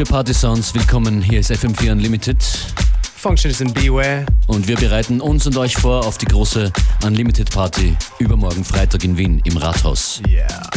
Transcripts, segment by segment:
für Party Sounds. Willkommen, hier ist FM4 Unlimited. Functionist and Beware. Und wir bereiten uns und euch vor auf die große Unlimited Party übermorgen Freitag in Wien im Rathaus. Yeah.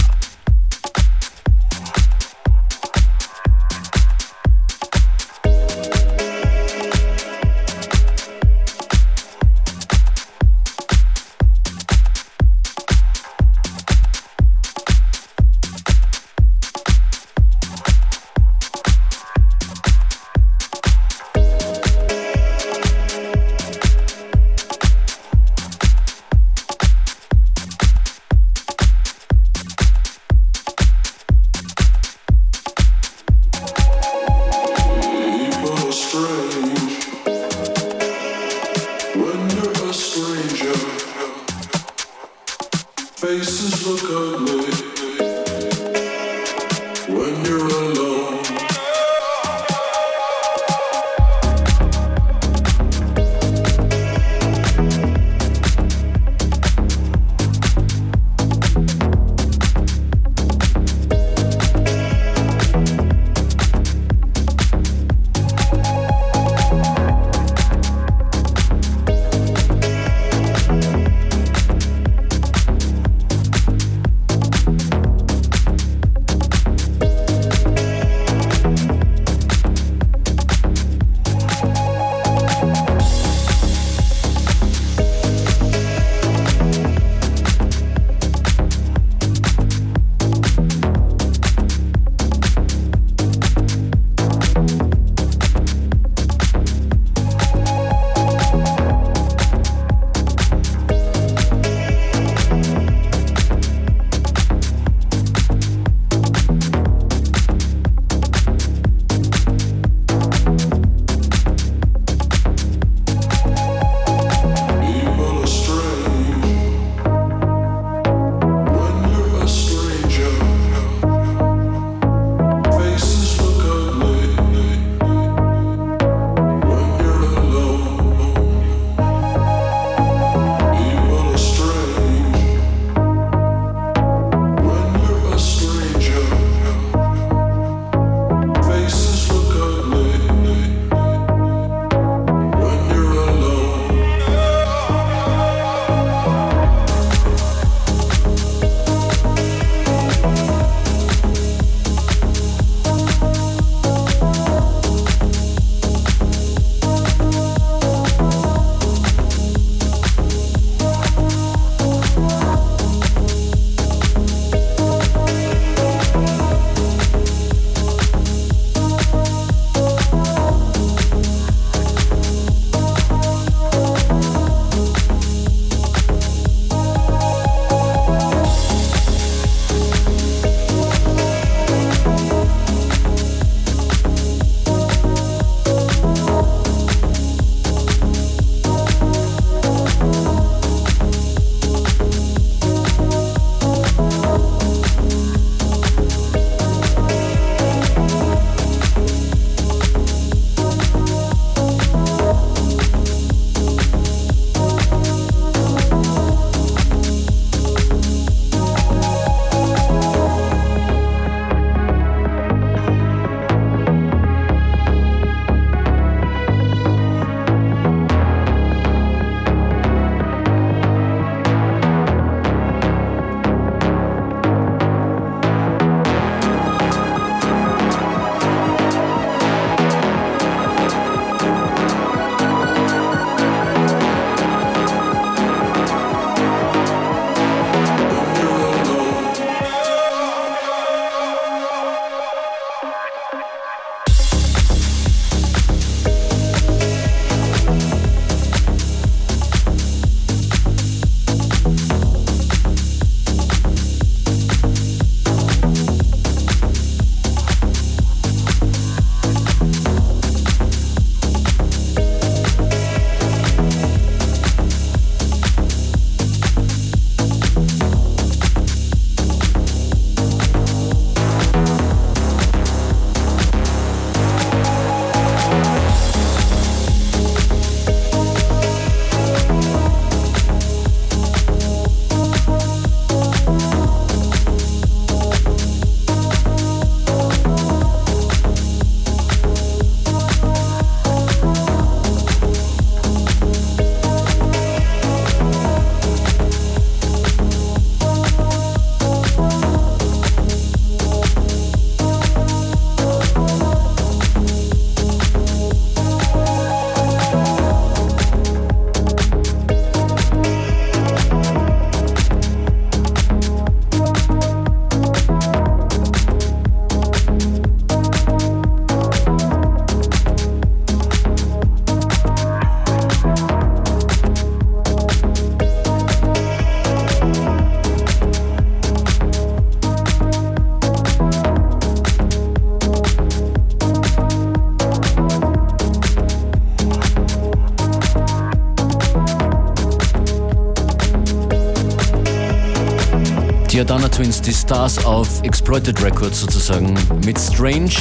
Stars auf Exploited Records sozusagen mit Strange.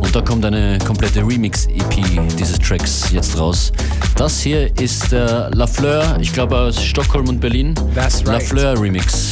Und da kommt eine komplette Remix-EP dieses Tracks jetzt raus. Das hier ist der La Fleur, ich glaube aus Stockholm und Berlin. That's right. La Fleur Remix.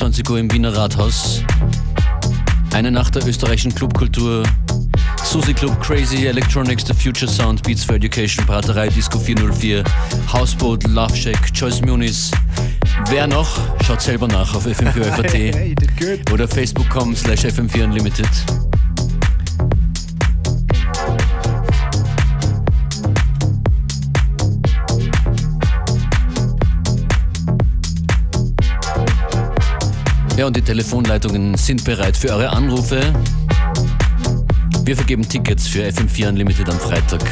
21 Uhr im Wiener Rathaus. Eine Nacht der österreichischen Clubkultur. Susi Club Crazy, Electronics, The Future Sound, Beats for Education, Braterei, Disco 404, Houseboat, Love Shack, Choice Munis. Wer noch? Schaut selber nach auf fm 4 oder facebook.com slash fm4unlimited. Ja, und die Telefonleitungen sind bereit für eure Anrufe. Wir vergeben Tickets für FM4 Unlimited am Freitag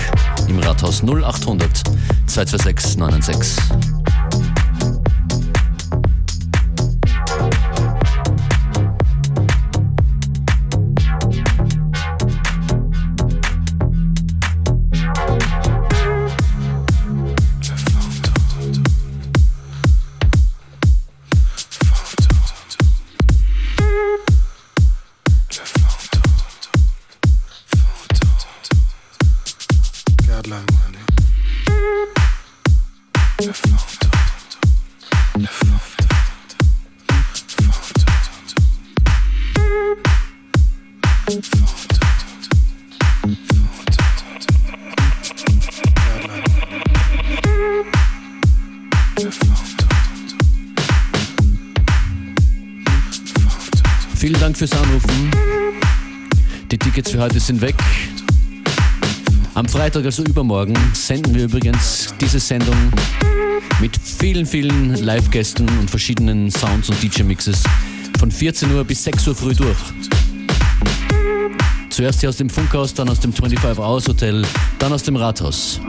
im Rathaus 0800 226 996. Freitag, also übermorgen, senden wir übrigens diese Sendung mit vielen, vielen Live-Gästen und verschiedenen Sounds und DJ-Mixes von 14 Uhr bis 6 Uhr früh durch. Zuerst hier aus dem Funkhaus, dann aus dem 25 Hours Hotel, dann aus dem Rathaus.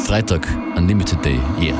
Freitag, Unlimited Day, yeah.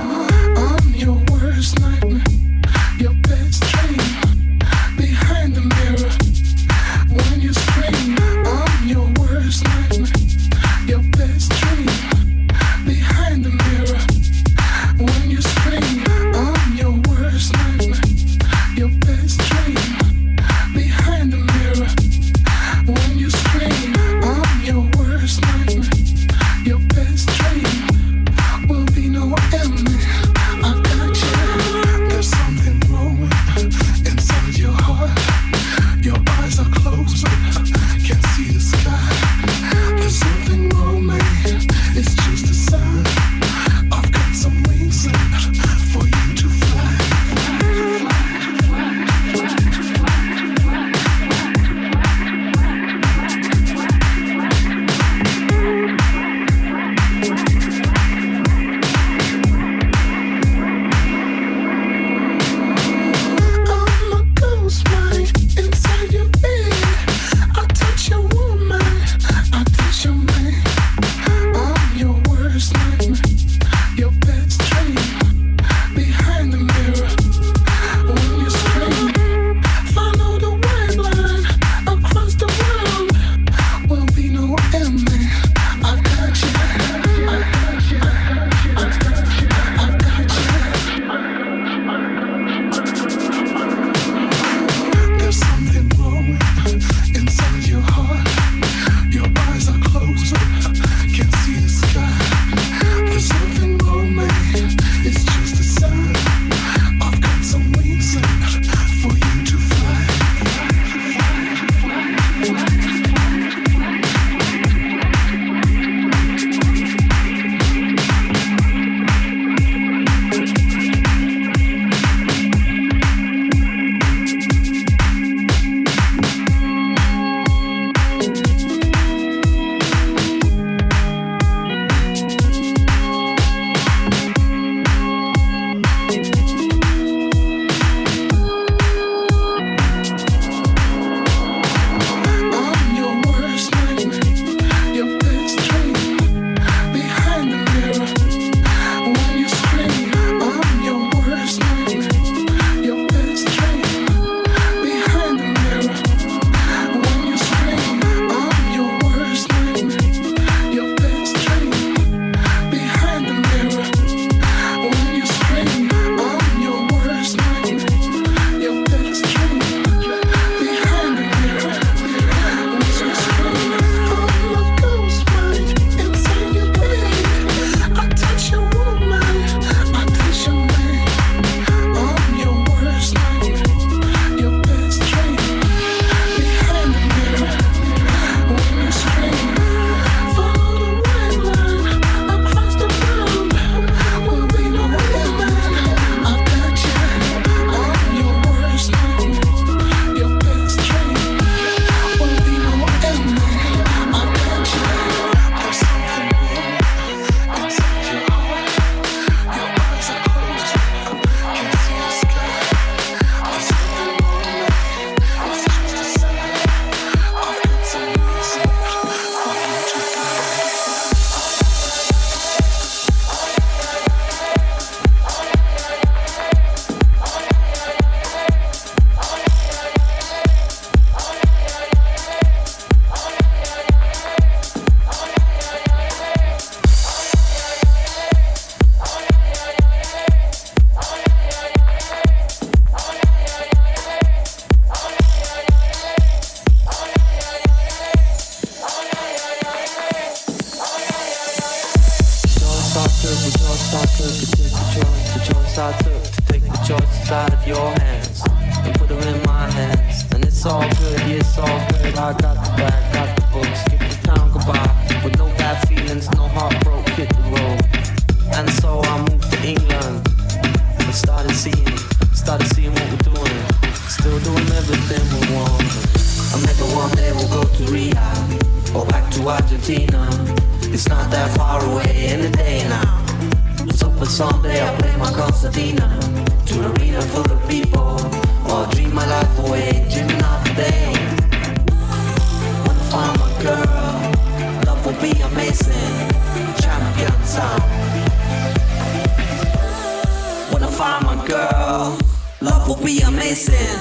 Girl, love will be amazing,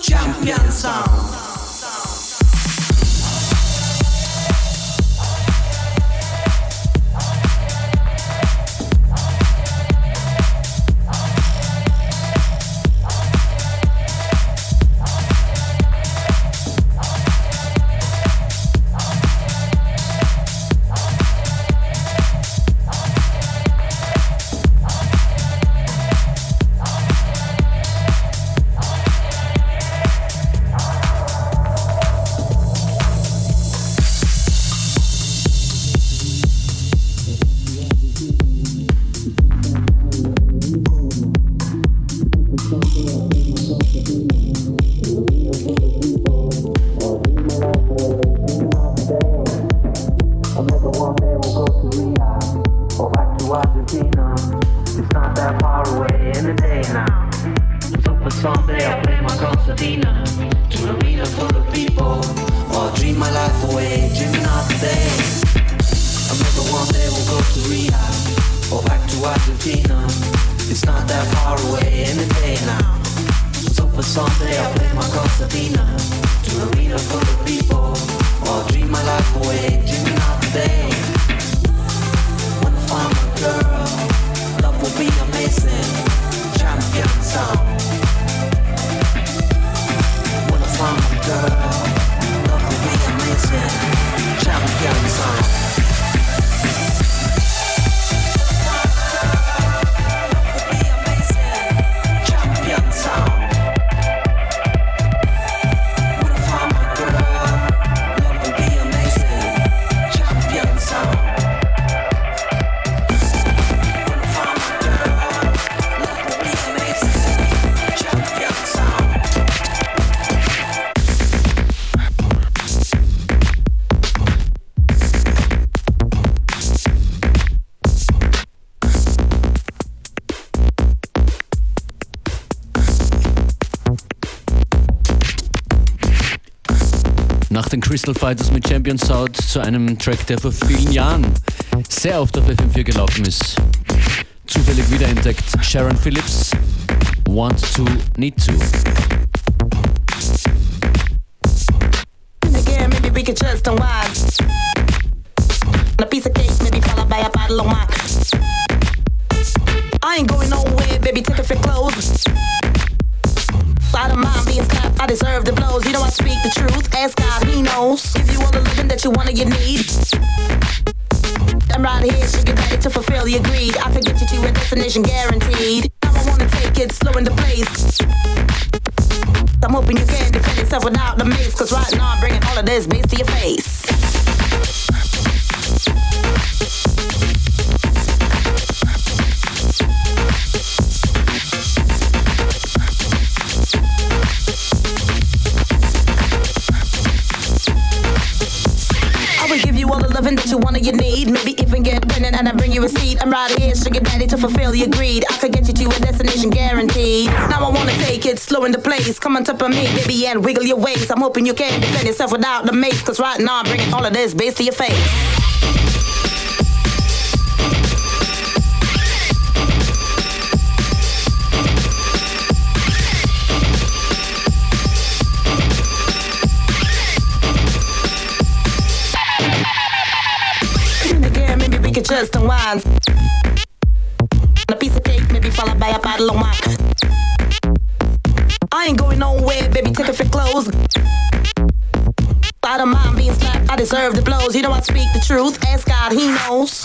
champion sound. Crystal Fighters mit Champion Sound zu einem Track, der vor vielen Jahren sehr oft auf FM4 gelaufen ist. Zufällig wiederentdeckt Sharon Phillips, Want to, Need to. Again, maybe we a that you want or you need. Maybe even get pregnant and I bring you a seat. I'm right here, sugar daddy, to fulfill your greed. I could get you to a destination guaranteed. Now I wanna take it slow in the place. Come on top of me, baby, and wiggle your waist. I'm hoping you can defend yourself without the mace. Cause right now I'm bringing all of this bass to your face. Just unwind. A piece of cake, maybe followed by a bottle of wine. I ain't going nowhere, baby, take off your clothes. I don't mind being slapped, I deserve the blows. You know I speak the truth, ask God, He knows.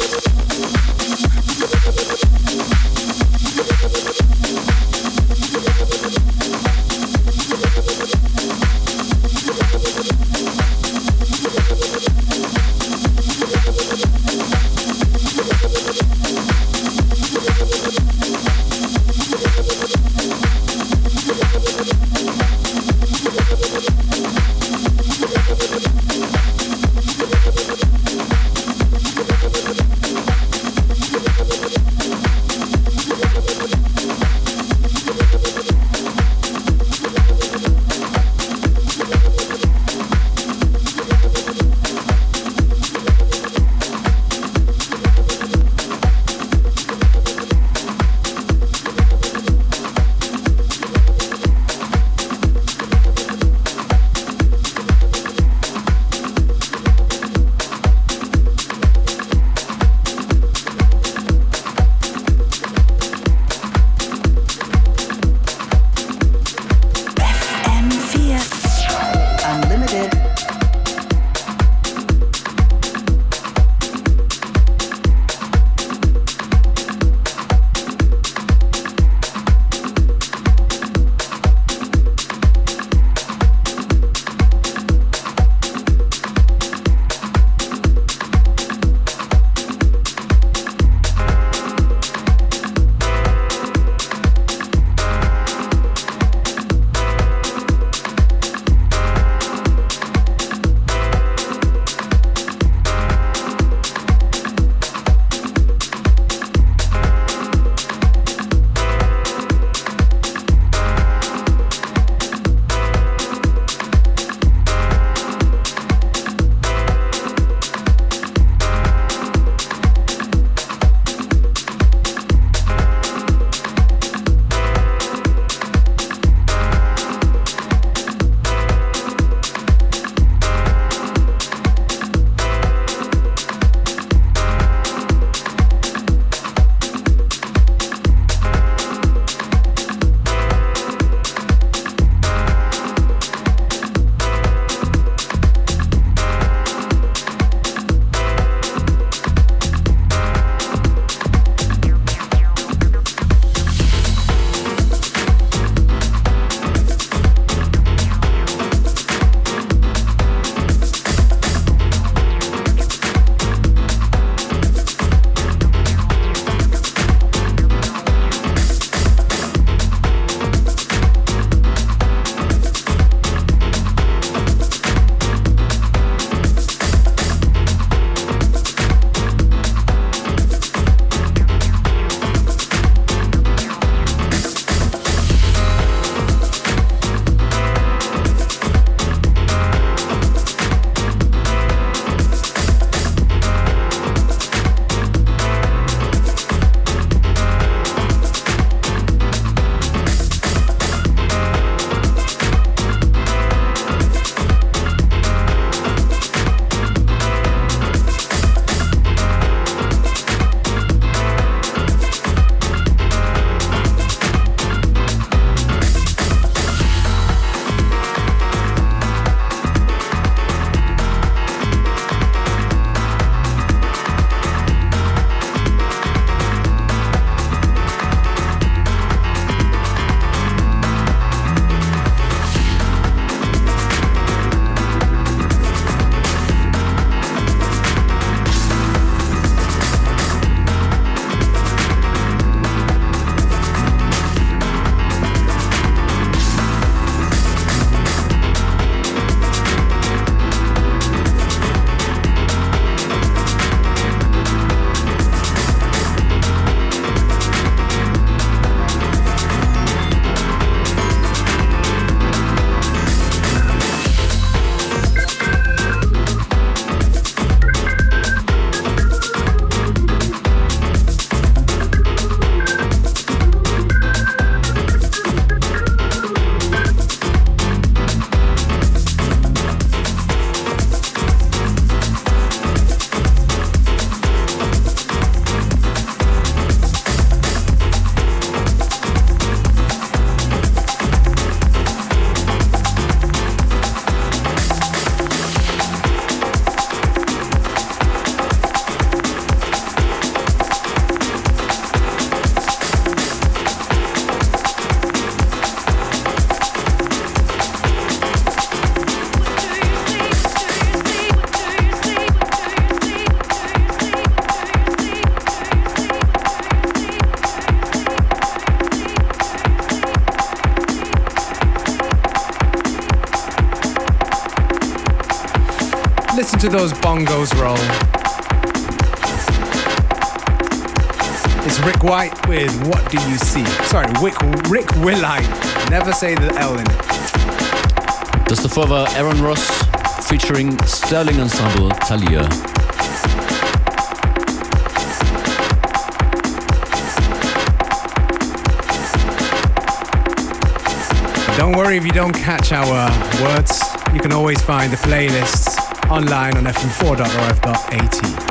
those bongos roll. It's Rick White with What Do You See? Sorry, Rick, Rick Wilhite. Never say the L in it. Davor war Aaron Ross featuring Sterling Ensemble Talia. Don't worry if you don't catch our words. You can always find the playlists online on fm4.orf.at.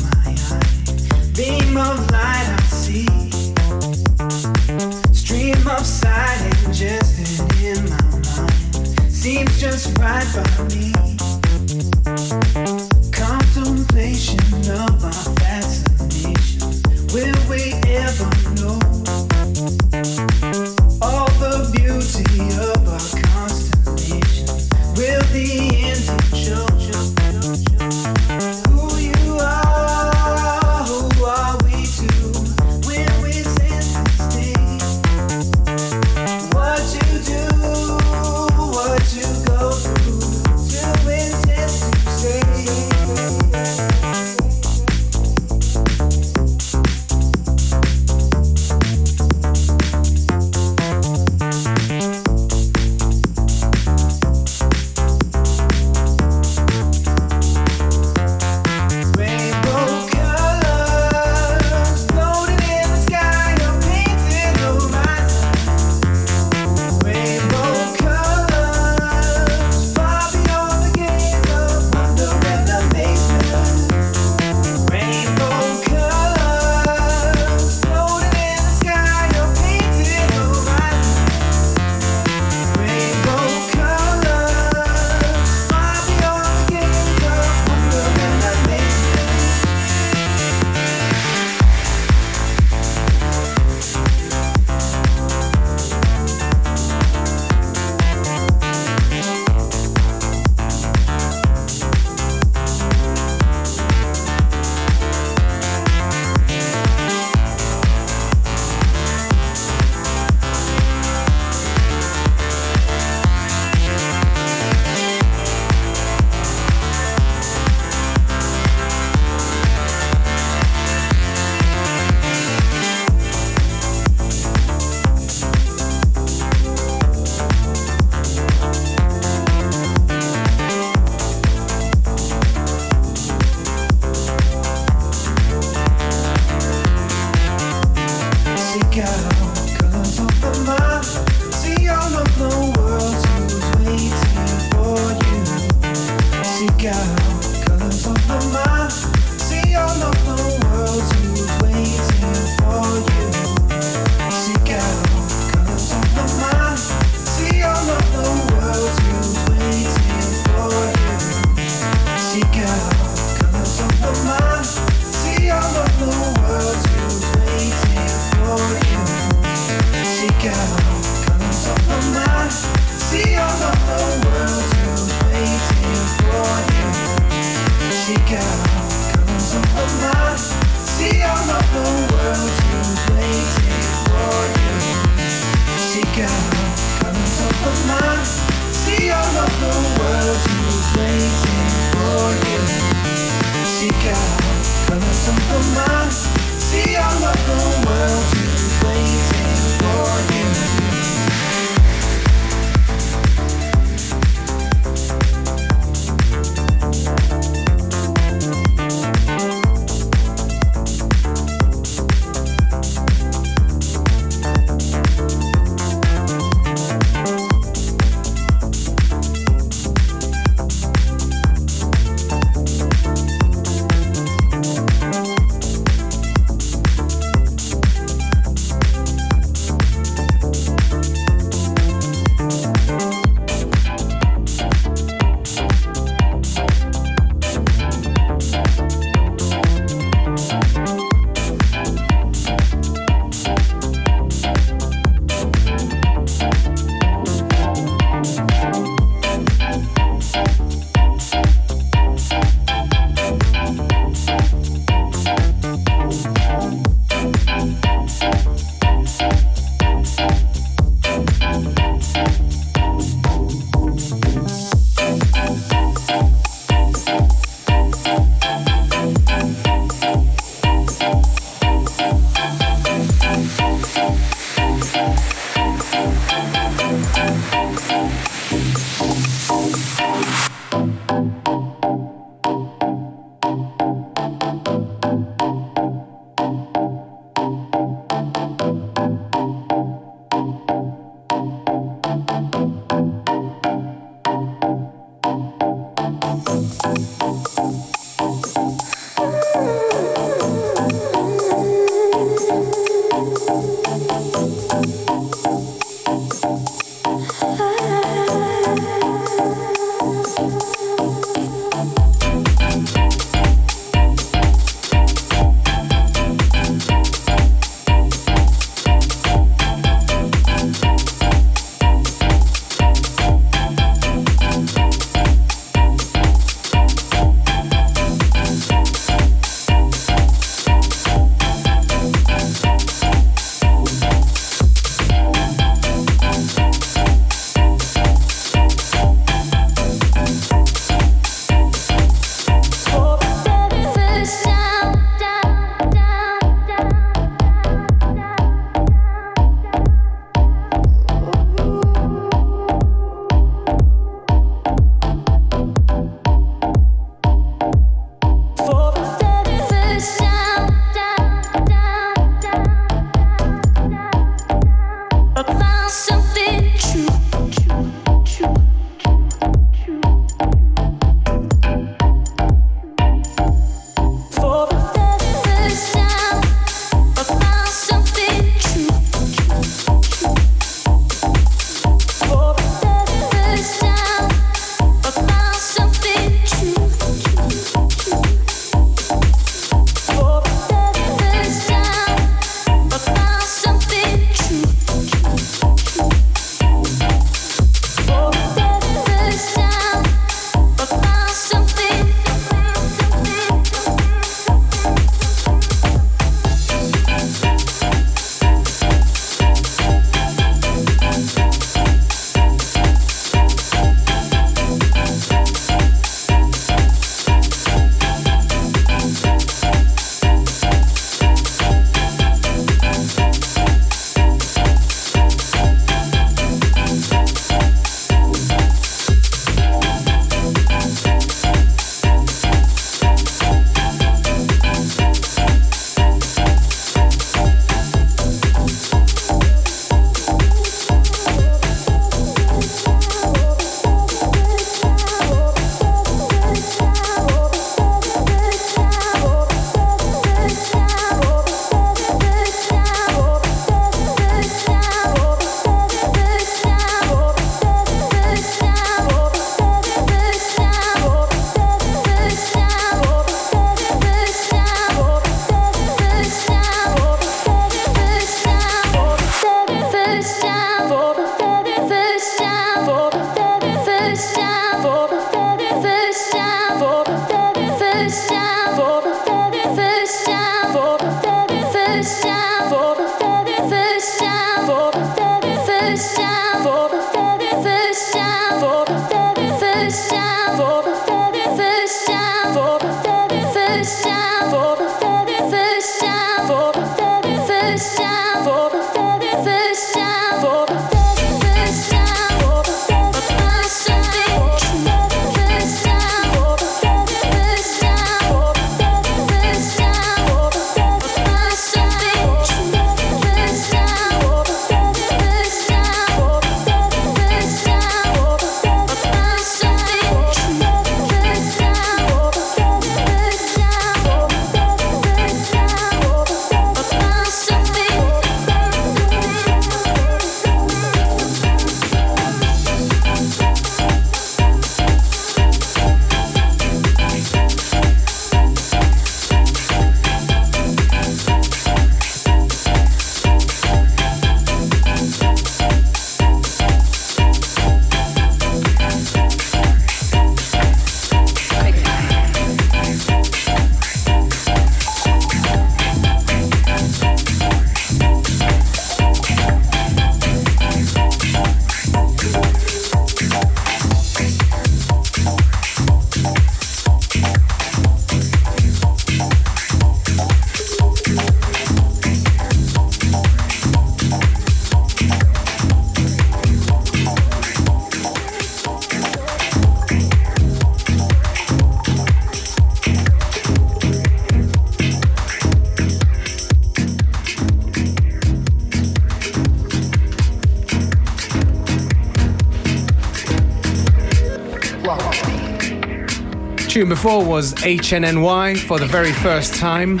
Tune before was HNNY for the very first time.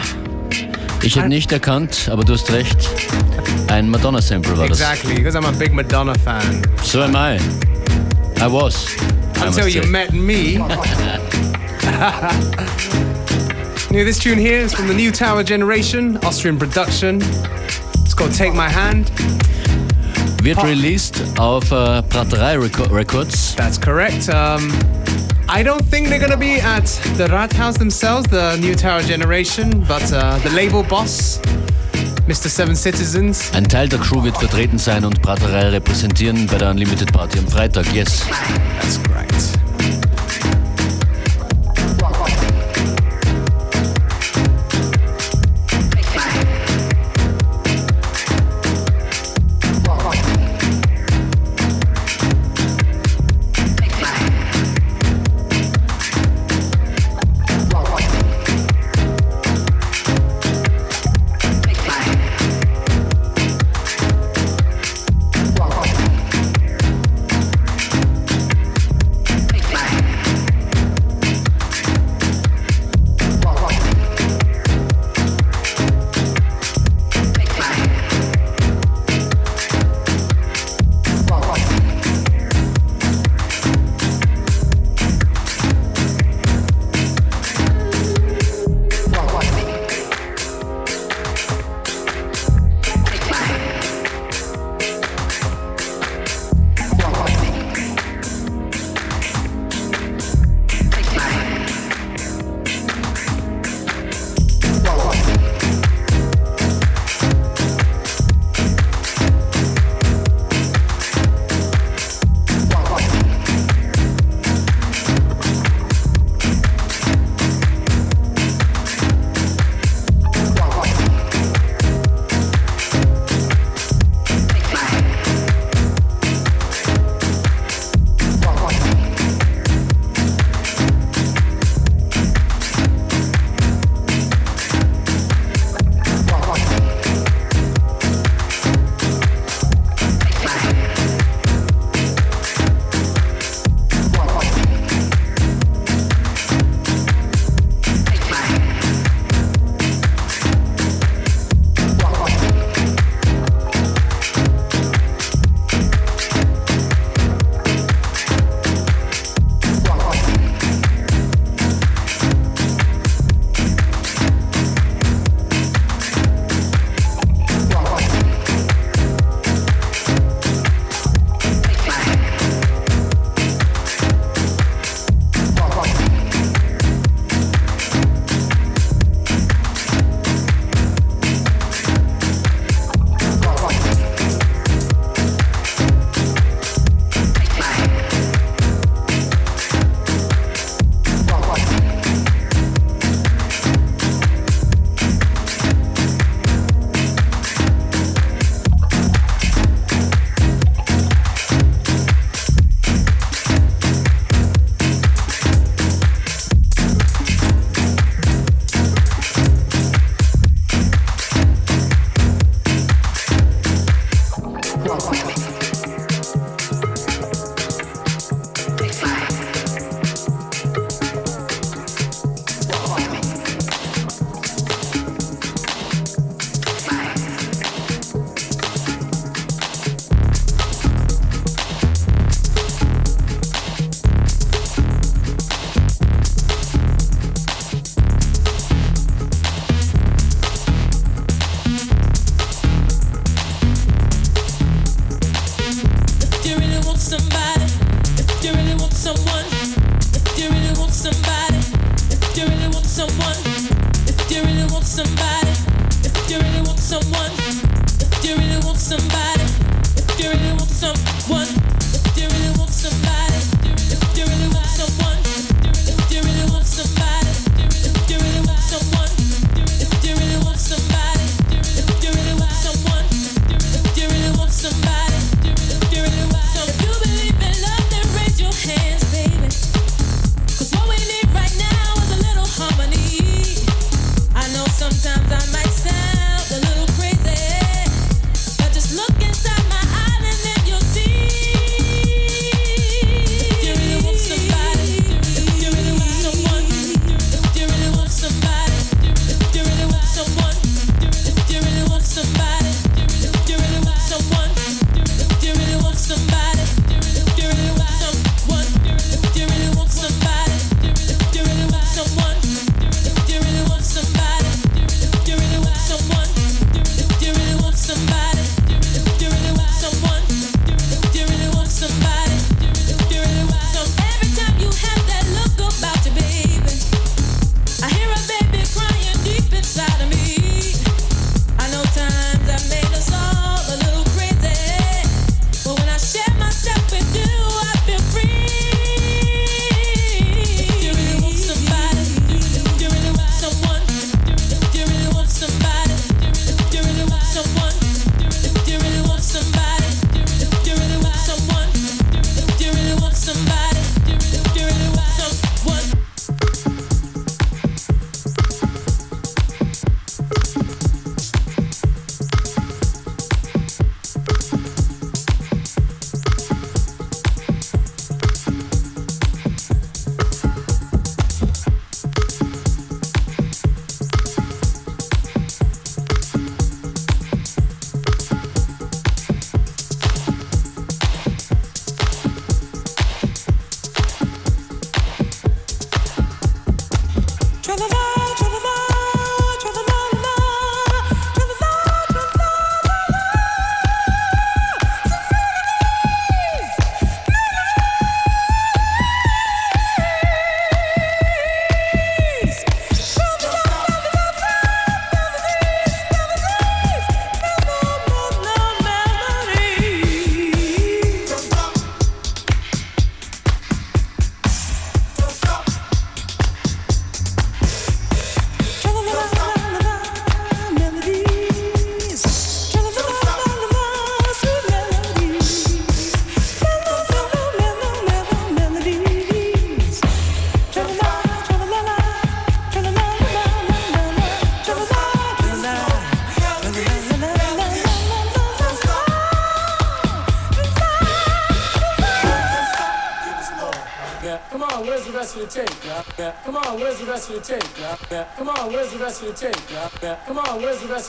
Ich hätte nicht erkannt, aber du hast recht. Ein Madonna-Sample war das. Exactly, because I'm a big Madonna fan. So am I. I was. Until must you say. met me. Now, this tune here is from the New Tower Generation, Austrian production. It's called Take My Hand. Wird released auf Praterei Reco Records. That's correct. Um, I don't think they're gonna be at the Rathaus themselves, the New Tower Generation, but uh, the label boss, Mr. Seven Citizens, Ein Teil der Crew wird vertreten sein und Praterei repräsentieren bei der Unlimited Party am Freitag. Yes. that's correct.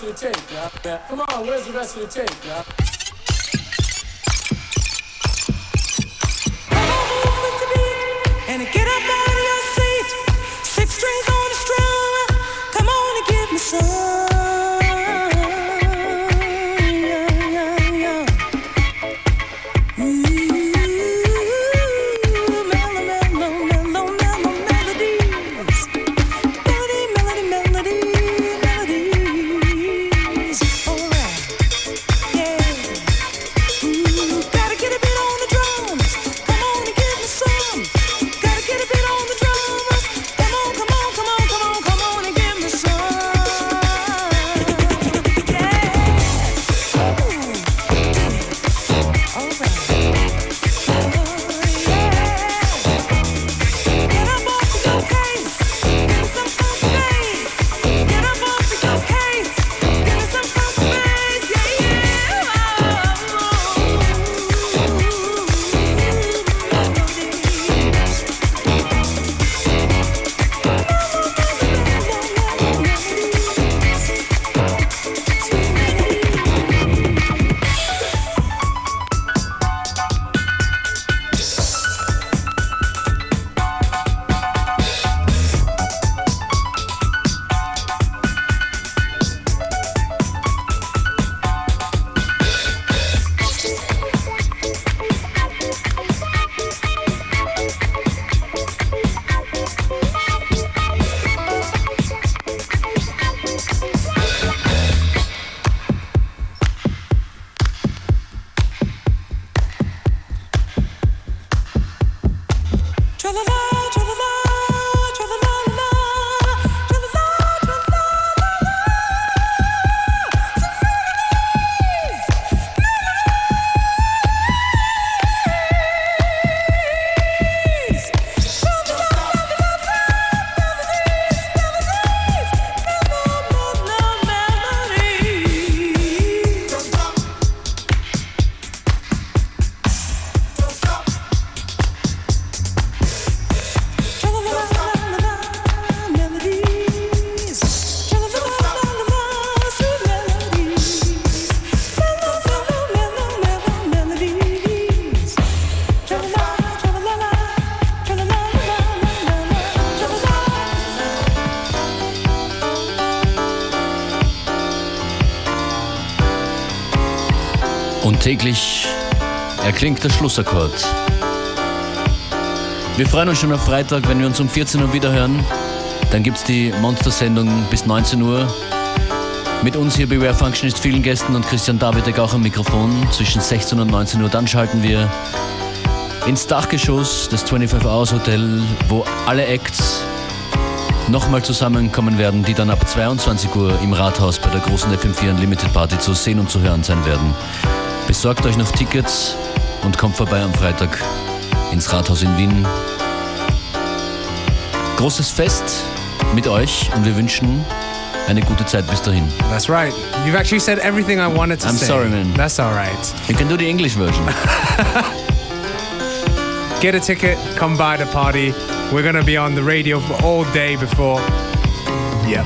Rest of the tape? Yeah. Come on, where's the rest of the tape? Yeah. Täglich erklingt der Schlussakkord. Wir freuen uns schon auf Freitag, wenn wir uns um 14 Uhr wieder hören. Dann gibt es die Monster-Sendung bis 19 Uhr. Mit uns hier Beware Functionist, vielen Gästen und Christian Davidek auch am Mikrofon zwischen 16 und 19 Uhr. Dann schalten wir ins Dachgeschoss des 25 Hours Hotel, wo alle Acts nochmal zusammenkommen werden, die dann ab 22 Uhr im Rathaus bei der großen FM4 Unlimited Party zu sehen und zu hören sein werden. Besorgt euch noch Tickets und kommt vorbei am Freitag ins Rathaus in Wien. Großes Fest mit euch und wir wünschen eine gute Zeit bis dahin. That's right. You've actually said everything I wanted to I'm say. sorry, man. That's all right. You can do the English version. Get a ticket, come by the party. We're going to be on the radio for all day before. Yep.